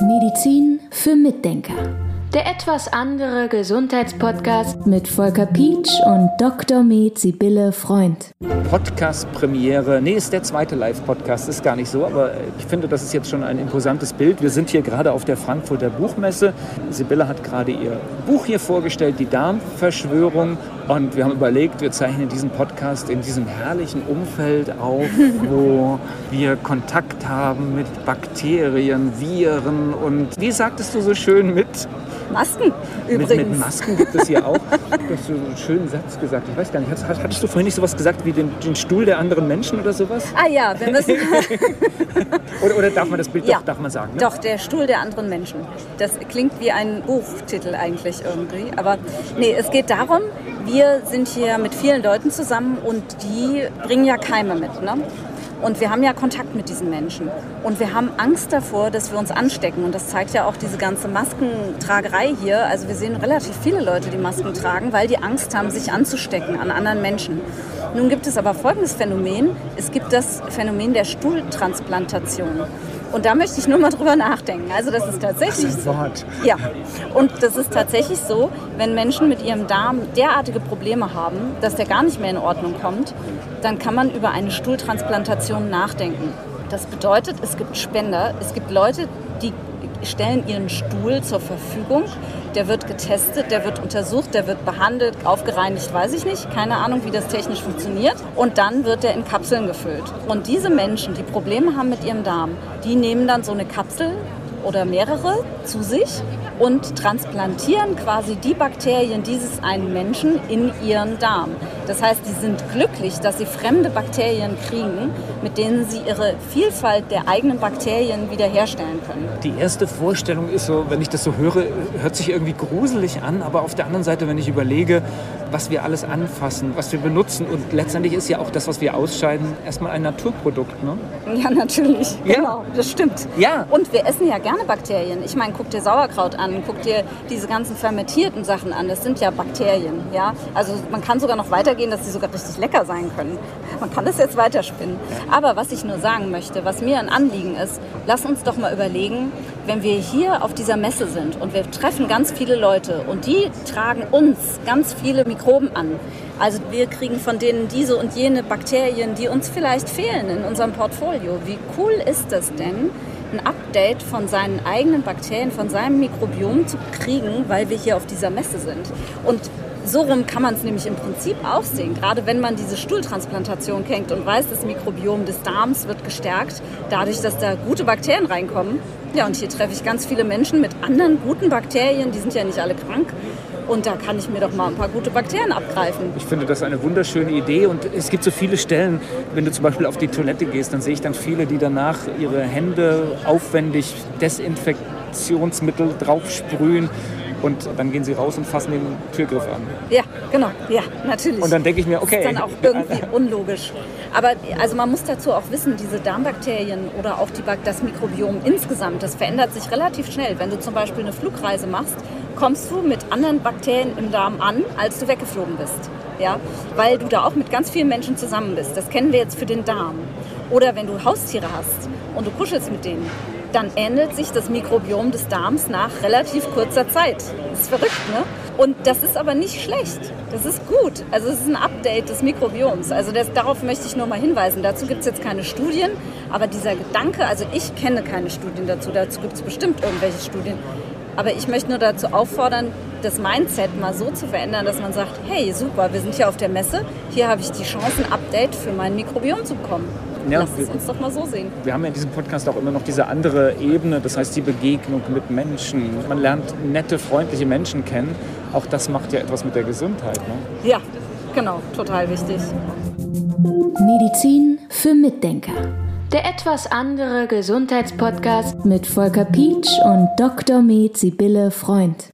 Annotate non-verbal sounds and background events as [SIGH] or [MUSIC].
Medizin für Mitdenker. Der etwas andere Gesundheitspodcast mit Volker Pietsch und Dr. Med Sibylle Freund. Podcast-Premiere. Nee, ist der zweite Live-Podcast, ist gar nicht so, aber ich finde, das ist jetzt schon ein imposantes Bild. Wir sind hier gerade auf der Frankfurter Buchmesse. Sibylle hat gerade ihr Buch hier vorgestellt, Die Darmverschwörung. Und wir haben überlegt, wir zeichnen diesen Podcast in diesem herrlichen Umfeld auf, [LAUGHS] wo wir Kontakt haben mit Bakterien, Viren und, wie sagtest du so schön, mit Masken übrigens. Mit, mit, Masken gibt es hier auch. Du hast so einen schönen Satz gesagt. Ich weiß gar nicht, hattest, hattest du vorhin nicht sowas gesagt wie den, den, Stuhl der anderen Menschen oder sowas? Ah ja, wir müssen. [LAUGHS] oder, oder, darf man das Bild ja, doch, darf man sagen? Ne? Doch, der Stuhl der anderen Menschen. Das klingt wie ein Buchtitel eigentlich irgendwie. Aber nee, es geht darum, wir sind hier mit vielen Leuten zusammen und die bringen ja Keime mit. Ne? Und wir haben ja Kontakt mit diesen Menschen. Und wir haben Angst davor, dass wir uns anstecken. Und das zeigt ja auch diese ganze Maskentragerei hier. Also wir sehen relativ viele Leute, die Masken tragen, weil die Angst haben, sich anzustecken an anderen Menschen. Nun gibt es aber folgendes Phänomen. Es gibt das Phänomen der Stuhltransplantation. Und da möchte ich nur mal drüber nachdenken. Also das ist tatsächlich so. Ja. Und das ist tatsächlich so, wenn Menschen mit ihrem Darm derartige Probleme haben, dass der gar nicht mehr in Ordnung kommt, dann kann man über eine Stuhltransplantation nachdenken. Das bedeutet, es gibt Spender, es gibt Leute, die stellen ihren Stuhl zur Verfügung. Der wird getestet, der wird untersucht, der wird behandelt, aufgereinigt, weiß ich nicht. Keine Ahnung, wie das technisch funktioniert. Und dann wird er in Kapseln gefüllt. Und diese Menschen, die Probleme haben mit ihrem Darm, die nehmen dann so eine Kapsel oder mehrere zu sich und transplantieren quasi die Bakterien dieses einen Menschen in ihren Darm. Das heißt, die sind glücklich, dass sie fremde Bakterien kriegen, mit denen sie ihre Vielfalt der eigenen Bakterien wiederherstellen können. Die erste Vorstellung ist so, wenn ich das so höre, hört sich irgendwie gruselig an, aber auf der anderen Seite, wenn ich überlege, was wir alles anfassen, was wir benutzen und letztendlich ist ja auch das, was wir ausscheiden, erstmal ein Naturprodukt, ne? Ja, natürlich. Ja. Genau, das stimmt. Ja. Und wir essen ja gerne Bakterien. Ich meine, guck dir Sauerkraut an, guck dir diese ganzen fermentierten Sachen an. Das sind ja Bakterien, ja? Also man kann sogar noch weitergehen, dass sie sogar richtig lecker sein können. Man kann das jetzt weiterspinnen. Aber was ich nur sagen möchte, was mir ein Anliegen ist, lass uns doch mal überlegen, wenn wir hier auf dieser Messe sind und wir treffen ganz viele Leute und die tragen uns ganz viele Mikroben an. Also wir kriegen von denen diese und jene Bakterien, die uns vielleicht fehlen in unserem Portfolio. Wie cool ist das denn, ein Update von seinen eigenen Bakterien, von seinem Mikrobiom zu kriegen, weil wir hier auf dieser Messe sind? Und so rum kann man es nämlich im Prinzip auch sehen. Gerade wenn man diese Stuhltransplantation kennt und weiß, das Mikrobiom des Darms wird gestärkt, dadurch, dass da gute Bakterien reinkommen. Ja, und hier treffe ich ganz viele Menschen mit anderen guten Bakterien, die sind ja nicht alle krank. Und da kann ich mir doch mal ein paar gute Bakterien abgreifen. Ich finde das eine wunderschöne Idee und es gibt so viele Stellen, wenn du zum Beispiel auf die Toilette gehst, dann sehe ich dann viele, die danach ihre Hände aufwendig Desinfektionsmittel draufsprühen und dann gehen sie raus und fassen den Türgriff an. Ja, genau, ja, natürlich. Und dann denke ich mir, okay. Das ist dann auch irgendwie unlogisch. Aber also man muss dazu auch wissen, diese Darmbakterien oder auch die, das Mikrobiom insgesamt, das verändert sich relativ schnell. Wenn du zum Beispiel eine Flugreise machst, kommst du mit anderen Bakterien im Darm an, als du weggeflogen bist. Ja? Weil du da auch mit ganz vielen Menschen zusammen bist. Das kennen wir jetzt für den Darm. Oder wenn du Haustiere hast und du kuschelst mit denen, dann ändert sich das Mikrobiom des Darms nach relativ kurzer Zeit. Das ist verrückt, ne? Und das ist aber nicht schlecht. Das ist gut. Also es ist ein Update des Mikrobioms. Also das, darauf möchte ich nur mal hinweisen. Dazu gibt es jetzt keine Studien, aber dieser Gedanke, also ich kenne keine Studien dazu, dazu gibt es bestimmt irgendwelche Studien. Aber ich möchte nur dazu auffordern, das Mindset mal so zu verändern, dass man sagt, hey, super, wir sind hier auf der Messe, hier habe ich die Chance, ein Update für mein Mikrobiom zu bekommen. Ja, Lass es uns doch mal so sehen. Wir haben ja in diesem Podcast auch immer noch diese andere Ebene, das heißt die Begegnung mit Menschen. Man lernt nette, freundliche Menschen kennen. Auch das macht ja etwas mit der Gesundheit. Ne? Ja, genau, total wichtig. Medizin für Mitdenker. Der etwas andere Gesundheitspodcast mit Volker Pietsch und Dr. Med Sibylle Freund.